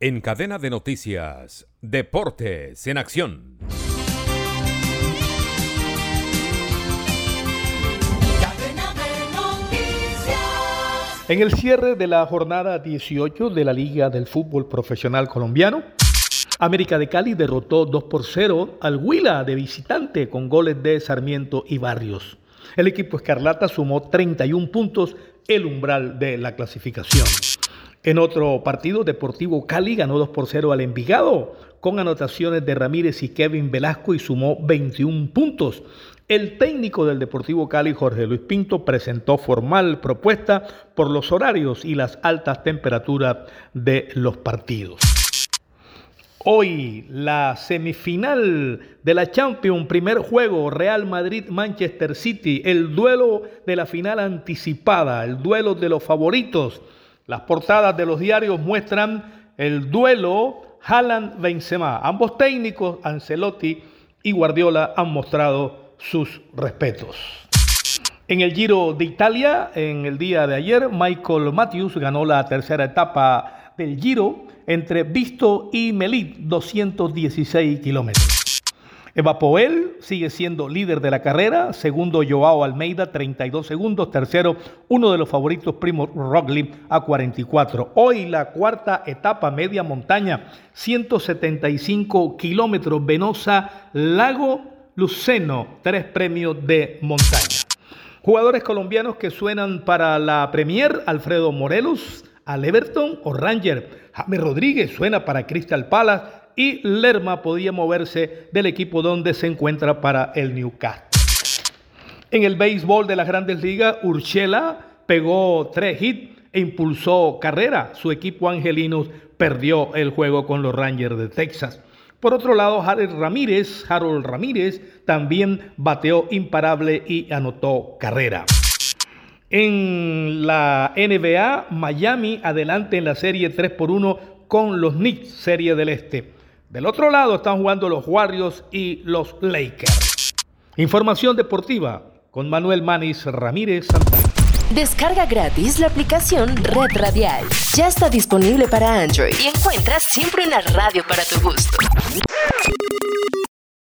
En cadena de noticias, Deportes en Acción. En el cierre de la jornada 18 de la Liga del Fútbol Profesional Colombiano, América de Cali derrotó 2 por 0 al Huila de visitante con goles de Sarmiento y Barrios. El equipo Escarlata sumó 31 puntos, el umbral de la clasificación. En otro partido, Deportivo Cali ganó 2 por 0 al Envigado con anotaciones de Ramírez y Kevin Velasco y sumó 21 puntos. El técnico del Deportivo Cali, Jorge Luis Pinto, presentó formal propuesta por los horarios y las altas temperaturas de los partidos. Hoy la semifinal de la Champions, primer juego, Real Madrid-Manchester City, el duelo de la final anticipada, el duelo de los favoritos. Las portadas de los diarios muestran el duelo Haaland-Benzema. Ambos técnicos, Ancelotti y Guardiola, han mostrado sus respetos. En el Giro de Italia, en el día de ayer, Michael Matthews ganó la tercera etapa del Giro entre Visto y Melit, 216 kilómetros. Eva Poel sigue siendo líder de la carrera, segundo Joao Almeida 32 segundos, tercero uno de los favoritos Primo Roglic a 44. Hoy la cuarta etapa media montaña, 175 kilómetros, Venosa Lago Luceno, tres premios de montaña. Jugadores colombianos que suenan para la Premier, Alfredo Morelos, al Everton o Ranger. James Rodríguez suena para Crystal Palace y Lerma podía moverse del equipo donde se encuentra para el Newcastle. En el béisbol de las grandes ligas, Urshela pegó tres hits e impulsó carrera. Su equipo angelino perdió el juego con los Rangers de Texas. Por otro lado, Harold Ramírez, Harold Ramírez también bateó imparable y anotó carrera. En la NBA, Miami adelante en la serie 3 por 1 con los Knicks, serie del Este. Del otro lado están jugando los Warriors y los Lakers. Información deportiva con Manuel Manis Ramírez Santana. Descarga gratis la aplicación Red Radial. Ya está disponible para Android y encuentras siempre una radio para tu gusto.